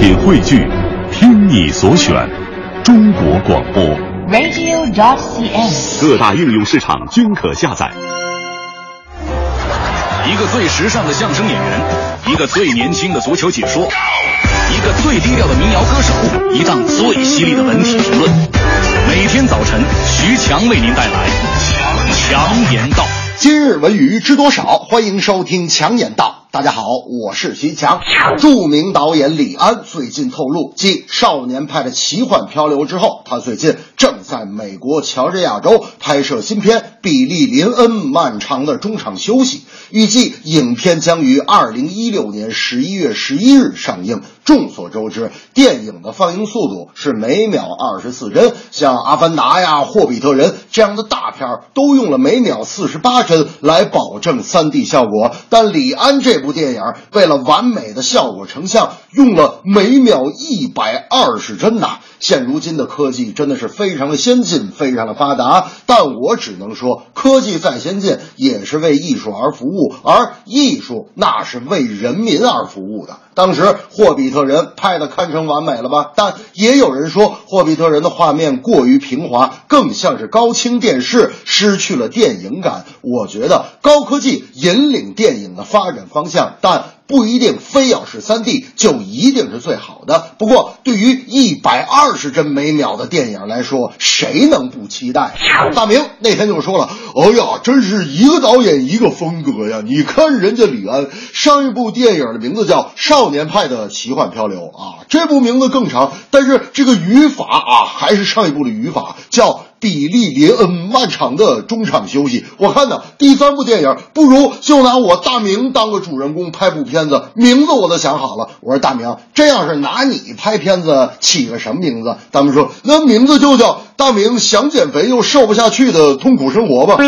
品汇聚，听你所选，中国广播。radio.dot.cn，。各大应用市场均可下载。一个最时尚的相声演员，一个最年轻的足球解说，一个最低调的民谣歌手，一档最犀利的文体评论。每天早晨，徐强为您带来《强言道》。今日文娱知多少？欢迎收听《强言道》。大家好，我是徐强。著名导演李安最近透露，继《少年派的奇幻漂流》之后，他最近正在美国乔治亚州拍摄新片《比利·林恩漫长的中场休息》，预计影片将于二零一六年十一月十一日上映。众所周知，电影的放映速度是每秒二十四帧，像《阿凡达》呀、《霍比特人》这样的大片都用了每秒四十八帧来保证 3D 效果。但李安这部电影为了完美的效果成像，用了每秒一百二十帧呐。现如今的科技真的是非常的先进，非常的发达，但我只能说，科技再先进也是为艺术而服务，而艺术那是为人民而服务的。当时《霍比特人》拍的堪称完美了吧？但也有人说，《霍比特人》的画面过于平滑，更像是高清电视，失去了电影感。我觉得高科技引领电影的发展方向，但。不一定非要是 3D 就一定是最好的。不过，对于一百二十帧每秒的电影来说，谁能不期待？大明那天就说了：“哎呀，真是一个导演一个风格呀！你看人家李安上一部电影的名字叫《少年派的奇幻漂流》啊，这部名字更长，但是这个语法啊还是上一部的语法，叫。”比利·林恩漫长的中场休息，我看呢，第三部电影不如就拿我大明当个主人公拍部片子，名字我都想好了。我说大明，这要是拿你拍片子，起个什么名字？他们说那名字就叫大明想减肥又瘦不下去的痛苦生活吧。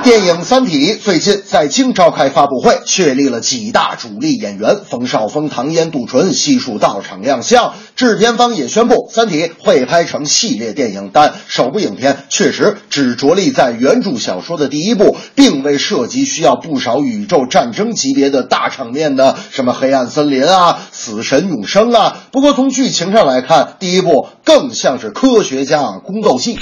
电影《三体》最近在京召开发布会，确立了几大主力演员，冯绍峰、唐嫣、杜淳悉数到场亮相。制片方也宣布，《三体》会拍成系列电影，但首部影片确实只着力在原著小说的第一部，并未涉及需要不少宇宙战争级别的大场面的什么黑暗森林啊、死神永生啊。不过从剧情上来看，第一部更像是科学家宫斗戏。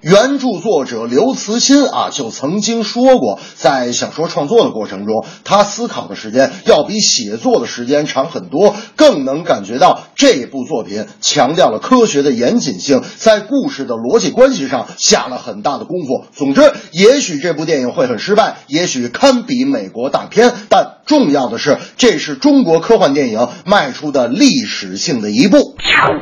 原著作者刘慈欣啊，就曾经说过，在小说创作的过程中，他思考的时间要比写作的时间长很多，更能感觉到这部作品强调了科学的严谨性，在故事的逻辑关系上下了很大的功夫。总之，也许这部电影会很失败，也许堪比美国大片，但重要的是，这是中国科幻电影迈出的历史性的一步。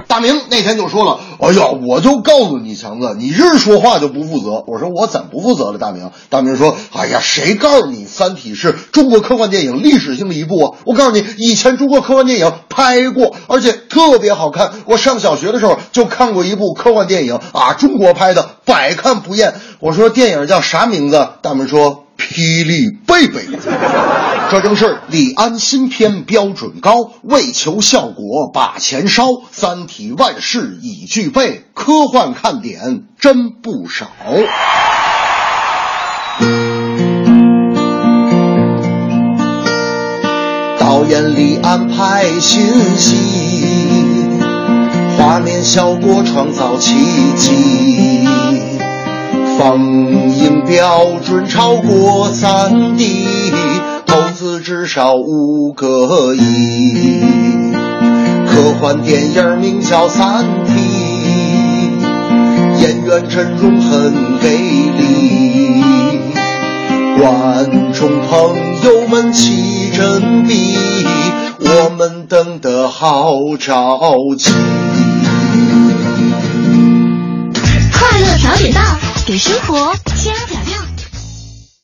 大明那天就说了：“哎呀，我就告诉你，强子，你这说话就不负责。”我说：“我怎么不负责了？”大明，大明说：“哎呀，谁告诉你《三体》是中国科幻电影历史性的一步啊？我告诉你，以前中国科幻电影拍过，而且特别好看。我上小学的时候就看过一部科幻电影啊，中国拍的，百看不厌。”我说：“电影叫啥名字？”大明说：“霹雳贝贝。”这正是李安新片标准高，为求效果把钱烧。三体万事已具备，科幻看点真不少。导演李安拍新戏，画面效果创造奇迹。放映标准超过三 D，投资至少五个亿。科幻电影名叫《三体》，演员阵容很给力，观众朋友们齐振臂，我们等得好着急。快乐早点到，给生活加点料